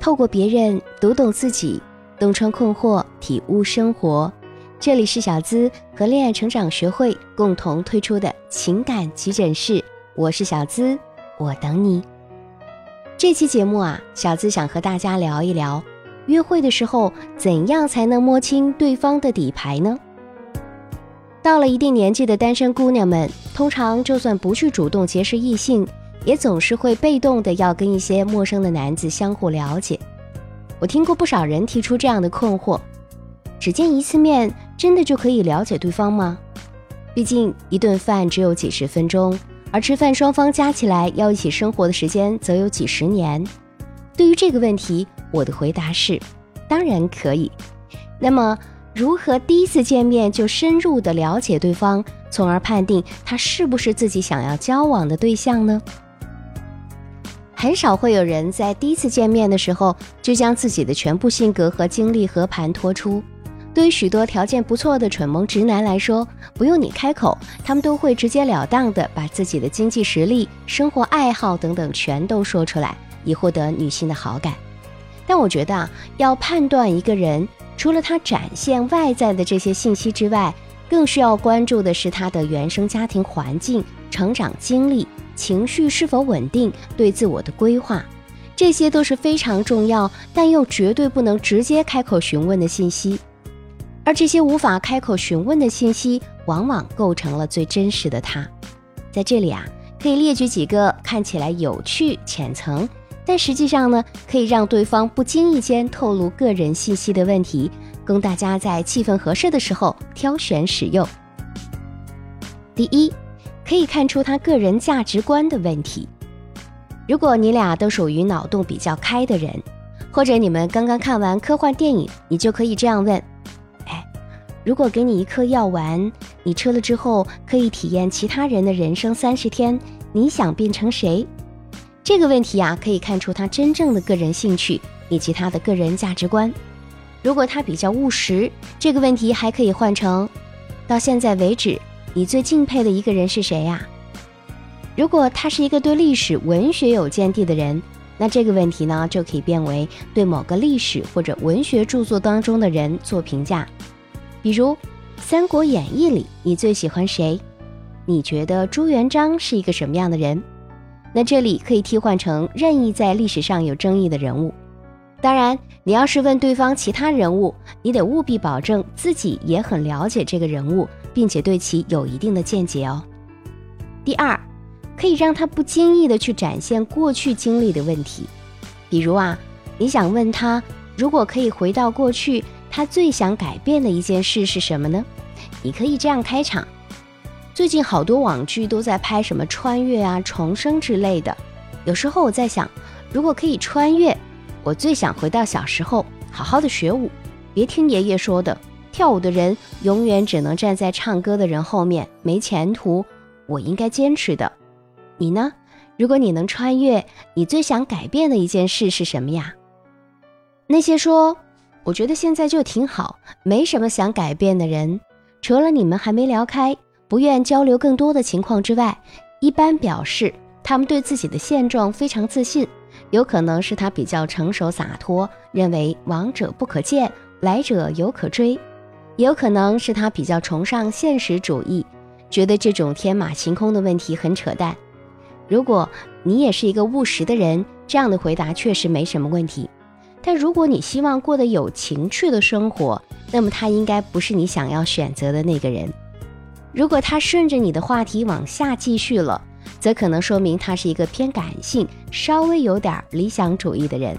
透过别人读懂自己，洞穿困惑，体悟生活。这里是小资和恋爱成长学会共同推出的情感急诊室，我是小资，我等你。这期节目啊，小资想和大家聊一聊，约会的时候怎样才能摸清对方的底牌呢？到了一定年纪的单身姑娘们，通常就算不去主动结识异性。也总是会被动的要跟一些陌生的男子相互了解。我听过不少人提出这样的困惑：只见一次面，真的就可以了解对方吗？毕竟一顿饭只有几十分钟，而吃饭双方加起来要一起生活的时间则有几十年。对于这个问题，我的回答是：当然可以。那么，如何第一次见面就深入的了解对方，从而判定他是不是自己想要交往的对象呢？很少会有人在第一次见面的时候就将自己的全部性格和经历和盘托出。对于许多条件不错的蠢萌直男来说，不用你开口，他们都会直截了当的把自己的经济实力、生活爱好等等全都说出来，以获得女性的好感。但我觉得啊，要判断一个人，除了他展现外在的这些信息之外，更需要关注的是他的原生家庭环境、成长经历。情绪是否稳定，对自我的规划，这些都是非常重要，但又绝对不能直接开口询问的信息。而这些无法开口询问的信息，往往构成了最真实的他。在这里啊，可以列举几个看起来有趣、浅层，但实际上呢，可以让对方不经意间透露个人信息的问题，供大家在气氛合适的时候挑选使用。第一。可以看出他个人价值观的问题。如果你俩都属于脑洞比较开的人，或者你们刚刚看完科幻电影，你就可以这样问：哎，如果给你一颗药丸，你吃了之后可以体验其他人的人生三十天，你想变成谁？这个问题呀，可以看出他真正的个人兴趣以及他的个人价值观。如果他比较务实，这个问题还可以换成：到现在为止。你最敬佩的一个人是谁呀？如果他是一个对历史文学有见地的人，那这个问题呢就可以变为对某个历史或者文学著作当中的人做评价。比如《三国演义》里，你最喜欢谁？你觉得朱元璋是一个什么样的人？那这里可以替换成任意在历史上有争议的人物。当然，你要是问对方其他人物，你得务必保证自己也很了解这个人物。并且对其有一定的见解哦。第二，可以让他不经意的去展现过去经历的问题，比如啊，你想问他，如果可以回到过去，他最想改变的一件事是什么呢？你可以这样开场：最近好多网剧都在拍什么穿越啊、重生之类的。有时候我在想，如果可以穿越，我最想回到小时候，好好的学舞，别听爷爷说的。跳舞的人永远只能站在唱歌的人后面，没前途。我应该坚持的。你呢？如果你能穿越，你最想改变的一件事是什么呀？那些说我觉得现在就挺好，没什么想改变的人，除了你们还没聊开、不愿交流更多的情况之外，一般表示他们对自己的现状非常自信。有可能是他比较成熟洒脱，认为往者不可见，来者犹可追。也有可能是他比较崇尚现实主义，觉得这种天马行空的问题很扯淡。如果你也是一个务实的人，这样的回答确实没什么问题。但如果你希望过得有情趣的生活，那么他应该不是你想要选择的那个人。如果他顺着你的话题往下继续了，则可能说明他是一个偏感性、稍微有点理想主义的人。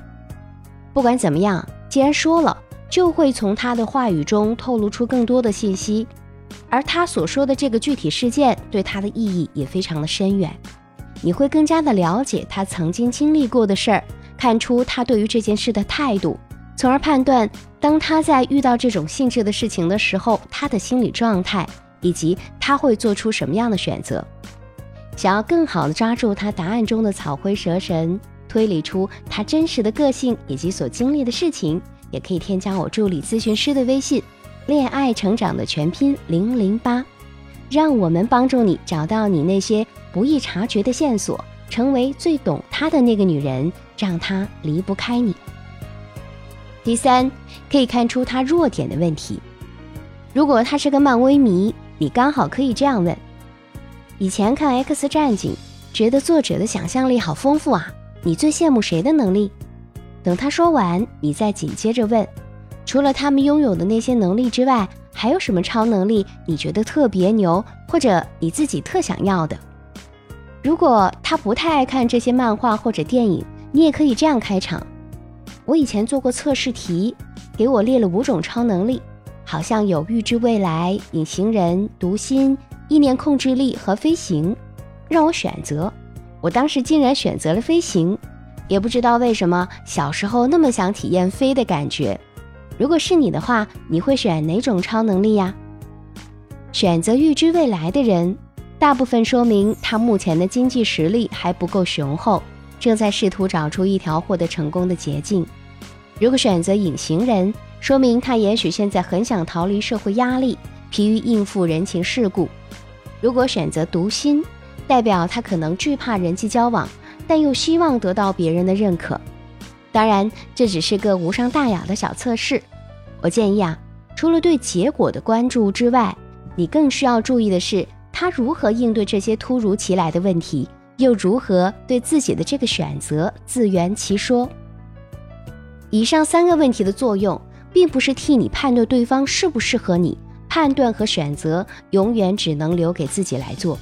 不管怎么样，既然说了。就会从他的话语中透露出更多的信息，而他所说的这个具体事件对他的意义也非常的深远。你会更加的了解他曾经经历过的事儿，看出他对于这件事的态度，从而判断当他在遇到这种性质的事情的时候，他的心理状态以及他会做出什么样的选择。想要更好的抓住他答案中的草灰蛇神，推理出他真实的个性以及所经历的事情。也可以添加我助理咨询师的微信，恋爱成长的全拼零零八，让我们帮助你找到你那些不易察觉的线索，成为最懂他的那个女人，让他离不开你。第三，可以看出他弱点的问题。如果他是个漫威迷，你刚好可以这样问：以前看《X 战警》，觉得作者的想象力好丰富啊，你最羡慕谁的能力？等他说完，你再紧接着问：除了他们拥有的那些能力之外，还有什么超能力你觉得特别牛，或者你自己特想要的？如果他不太爱看这些漫画或者电影，你也可以这样开场：我以前做过测试题，给我列了五种超能力，好像有预知未来、隐形人、读心、意念控制力和飞行，让我选择。我当时竟然选择了飞行，也不知道为什么，小时候那么想体验飞的感觉。如果是你的话，你会选哪种超能力呀？选择预知未来的人，大部分说明他目前的经济实力还不够雄厚，正在试图找出一条获得成功的捷径。如果选择隐形人，说明他也许现在很想逃离社会压力，疲于应付人情世故。如果选择读心，代表他可能惧怕人际交往，但又希望得到别人的认可。当然，这只是个无伤大雅的小测试。我建议啊，除了对结果的关注之外，你更需要注意的是他如何应对这些突如其来的问题，又如何对自己的这个选择自圆其说。以上三个问题的作用，并不是替你判断对方适不适合你，判断和选择永远只能留给自己来做。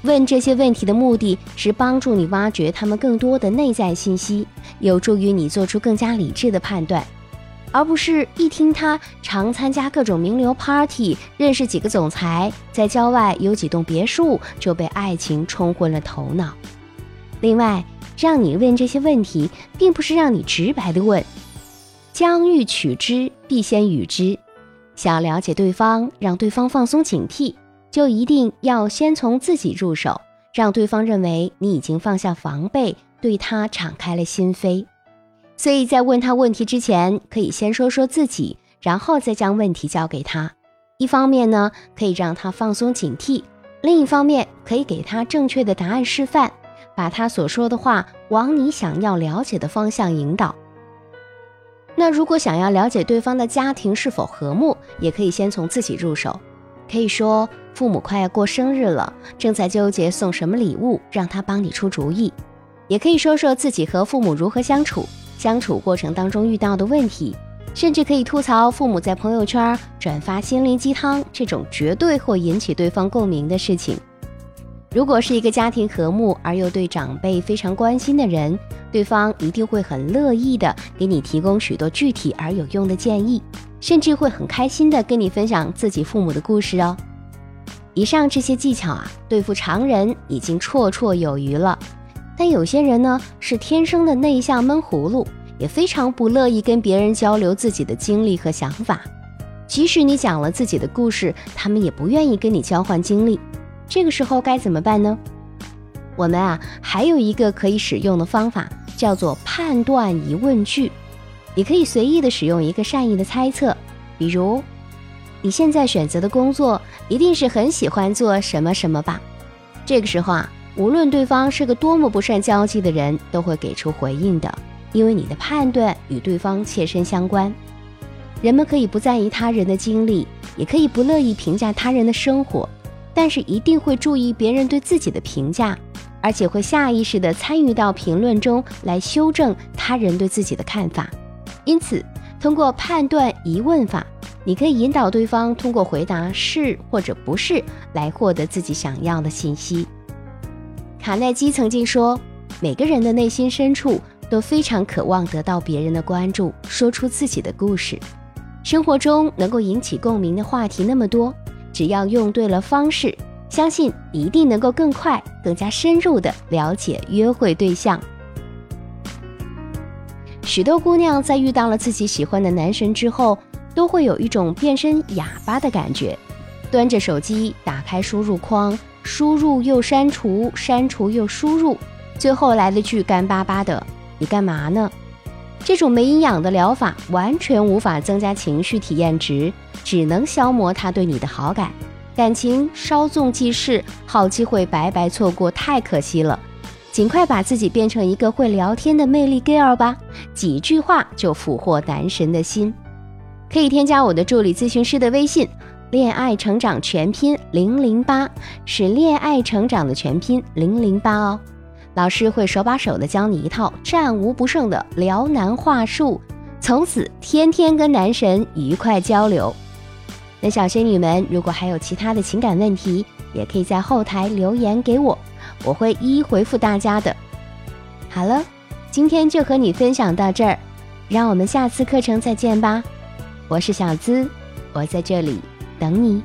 问这些问题的目的是帮助你挖掘他们更多的内在信息，有助于你做出更加理智的判断。而不是一听他常参加各种名流 party，认识几个总裁，在郊外有几栋别墅，就被爱情冲昏了头脑。另外，让你问这些问题，并不是让你直白的问。将欲取之，必先予之。想要了解对方，让对方放松警惕，就一定要先从自己入手，让对方认为你已经放下防备，对他敞开了心扉。所以在问他问题之前，可以先说说自己，然后再将问题交给他。一方面呢，可以让他放松警惕；另一方面，可以给他正确的答案示范，把他所说的话往你想要了解的方向引导。那如果想要了解对方的家庭是否和睦，也可以先从自己入手。可以说，父母快要过生日了，正在纠结送什么礼物，让他帮你出主意。也可以说说自己和父母如何相处。相处过程当中遇到的问题，甚至可以吐槽父母在朋友圈转发心灵鸡汤这种绝对会引起对方共鸣的事情。如果是一个家庭和睦而又对长辈非常关心的人，对方一定会很乐意的给你提供许多具体而有用的建议，甚至会很开心的跟你分享自己父母的故事哦。以上这些技巧啊，对付常人已经绰绰有余了。但有些人呢是天生的内向闷葫芦，也非常不乐意跟别人交流自己的经历和想法。即使你讲了自己的故事，他们也不愿意跟你交换经历。这个时候该怎么办呢？我们啊还有一个可以使用的方法，叫做判断疑问句。你可以随意的使用一个善意的猜测，比如你现在选择的工作一定是很喜欢做什么什么吧？这个时候啊。无论对方是个多么不善交际的人，都会给出回应的，因为你的判断与对方切身相关。人们可以不在意他人的经历，也可以不乐意评价他人的生活，但是一定会注意别人对自己的评价，而且会下意识地参与到评论中来修正他人对自己的看法。因此，通过判断疑问法，你可以引导对方通过回答是或者不是来获得自己想要的信息。卡耐基曾经说：“每个人的内心深处都非常渴望得到别人的关注，说出自己的故事。生活中能够引起共鸣的话题那么多，只要用对了方式，相信一定能够更快、更加深入的了解约会对象。”许多姑娘在遇到了自己喜欢的男神之后，都会有一种变身哑巴的感觉，端着手机打开输入框。输入又删除，删除又输入，最后来了句干巴巴的：“你干嘛呢？”这种没营养的疗法完全无法增加情绪体验值，只能消磨他对你的好感。感情稍纵即逝，好机会白白错过，太可惜了。尽快把自己变成一个会聊天的魅力 girl 吧，几句话就俘获男神的心。可以添加我的助理咨询师的微信，恋爱成长全拼零零八，是恋爱成长的全拼零零八哦。老师会手把手的教你一套战无不胜的撩男话术，从此天天跟男神愉快交流。那小仙女们，如果还有其他的情感问题，也可以在后台留言给我，我会一一回复大家的。好了，今天就和你分享到这儿，让我们下次课程再见吧。我是小资，我在这里等你。